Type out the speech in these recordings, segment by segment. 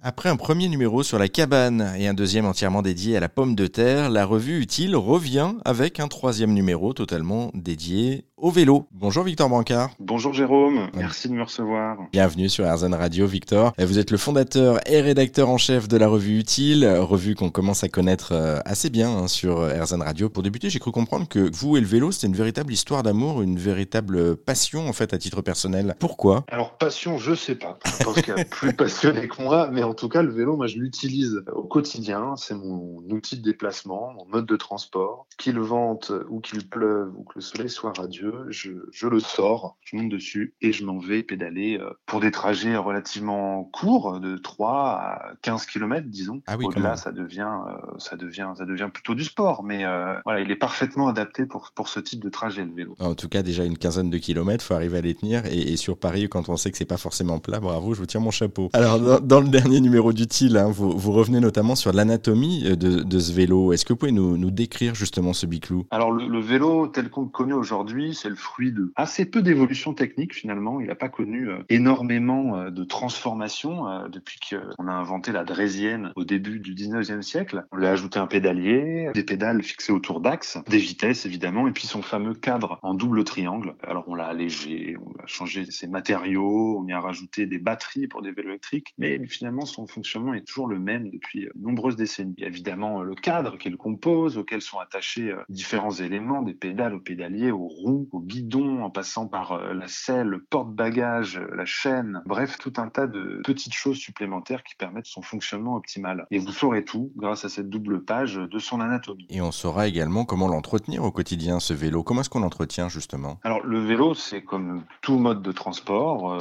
Après un premier numéro sur la cabane et un deuxième entièrement dédié à la pomme de terre, la revue Utile revient avec un troisième numéro totalement dédié au vélo. Bonjour Victor Brancard. Bonjour Jérôme, merci de me recevoir. Bienvenue sur RZN Radio Victor. Vous êtes le fondateur et rédacteur en chef de la revue Utile, revue qu'on commence à connaître euh, assez bien hein, sur RZN Radio. Pour débuter, j'ai cru comprendre que vous et le vélo, c'était une véritable histoire d'amour, une véritable passion en fait à titre personnel. Pourquoi? Alors passion, je sais pas. Je pense qu'il y a plus passionné que moi, mais en tout cas, le vélo, moi, je l'utilise au quotidien. C'est mon outil de déplacement, mon mode de transport. Qu'il vente ou qu'il pleuve ou que le soleil soit radieux, je, je le sors, je monte dessus et je m'en vais pédaler euh, pour des trajets relativement courts, de 3 à 15 km, disons. Ah oui, Au-delà, ça devient, euh, ça devient, ça devient plutôt du sport, mais euh, voilà, il est parfaitement adapté pour pour ce type de trajet, le vélo. En tout cas, déjà une quinzaine de kilomètres, faut arriver à les tenir. Et, et sur Paris, quand on sait que c'est pas forcément plat, bravo, je vous tire mon chapeau. Alors, dans, dans le dernier numéro d'Utile, hein, vous, vous, revenez notamment sur l'anatomie de, de, ce vélo. Est-ce que vous pouvez nous, nous décrire justement ce biclou? Alors le, le, vélo tel qu'on le connaît aujourd'hui, c'est le fruit de assez peu d'évolution technique finalement. Il n'a pas connu euh, énormément euh, de transformation euh, depuis qu'on a inventé la draisienne au début du 19e siècle. On lui a ajouté un pédalier, des pédales fixées autour d'axes, des vitesses évidemment, et puis son fameux cadre en double triangle. Alors on l'a allégé, on a changé ses matériaux, on y a rajouté des batteries pour des vélos électriques, mais finalement son fonctionnement est toujours le même depuis de nombreuses décennies. Il y évidemment le cadre qui le compose, auquel sont attachés différents éléments, des pédales au pédalier, aux roues, au guidon, en passant par la selle, le porte-bagages, la chaîne, bref, tout un tas de petites choses supplémentaires qui permettent son fonctionnement optimal. Et vous saurez tout grâce à cette double page de son anatomie. Et on saura également comment l'entretenir au quotidien, ce vélo. Comment est-ce qu'on l'entretient justement? Alors le vélo, c'est comme tout mode de transport, euh,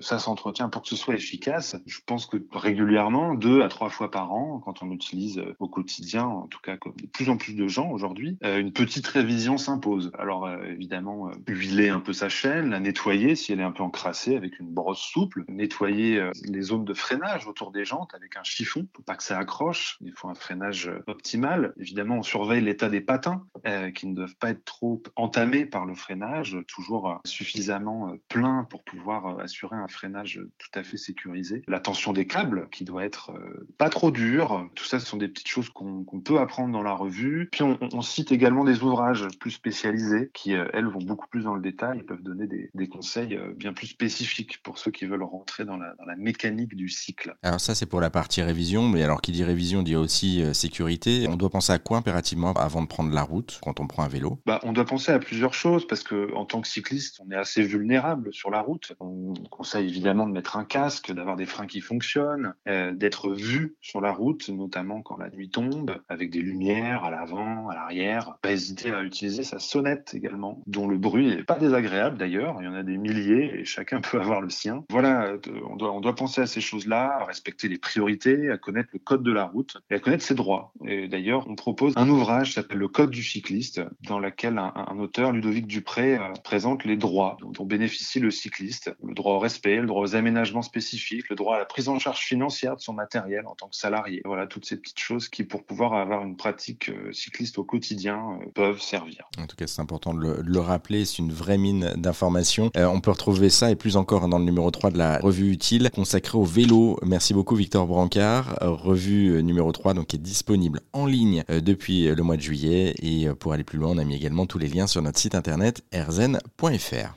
ça s'entretient pour que ce soit efficace. Je pense que régulièrement, deux à trois fois par an, quand on l'utilise au quotidien, en tout cas comme de plus en plus de gens aujourd'hui, euh, une petite révision s'impose. Alors euh, évidemment, huiler un peu sa chaîne, la nettoyer si elle est un peu encrassée avec une brosse souple, nettoyer euh, les zones de freinage autour des jantes avec un chiffon pour pas que ça accroche. Il faut un freinage optimal. Évidemment, on surveille l'état des patins euh, qui ne doivent pas être trop entamés par le freinage, toujours suffisamment plein pour pouvoir assurer un freinage tout à fait sécurisé. La tension des câbles qui doit être pas trop dure. Tout ça, ce sont des petites choses qu'on qu peut apprendre dans la revue. Puis on, cite également des ouvrages plus spécialisés qui, elles, vont beaucoup plus dans le détail et peuvent donner des, des, conseils bien plus spécifiques pour ceux qui veulent rentrer dans la, dans la mécanique du cycle. Alors ça, c'est pour la partie révision, mais alors qui dit révision dit aussi euh, sécurité. On doit penser à quoi impérativement avant de prendre la route quand on prend un vélo? Bah, On doit penser à plusieurs choses parce que en tant que cycliste, on est assez vulnérable sur la route. On conseille évidemment de mettre un casque, d'avoir des freins qui fonctionnent, euh, d'être vu sur la route, notamment quand la nuit tombe, avec des lumières à l'avant, à l'arrière. Pas hésiter à utiliser sa sonnette également, dont le bruit n'est pas désagréable d'ailleurs. Il y en a des milliers et chacun peut avoir le sien. Voilà, on doit, on doit penser à ces choses-là, à respecter les priorités, à connaître le code de la route et à connaître ses droits. Et d'ailleurs, on propose un ouvrage qui s'appelle Le Code du cycliste, dans lequel un, auteur, Ludovic Dupré, euh, présente les droits dont, bénéficie le cycliste. Le droit au respect, le droit aux aménagements spécifiques, le droit à la prise en charge financière de son matériel en tant que salarié. Voilà, toutes ces petites choses qui, pour pouvoir avoir une pratique euh, cycliste au quotidien, euh, peuvent servir. En tout cas, c'est important de le, de le rappeler, c'est une vraie mine d'informations. Euh, on peut retrouver ça et plus encore dans le numéro 3 de la revue utile consacrée au vélo. Merci beaucoup Victor Brancard. Revue numéro 3 donc, est disponible en ligne depuis le mois de juillet. Et pour aller plus loin, on a mis également tous les liens sur notre site internet erzen.fr.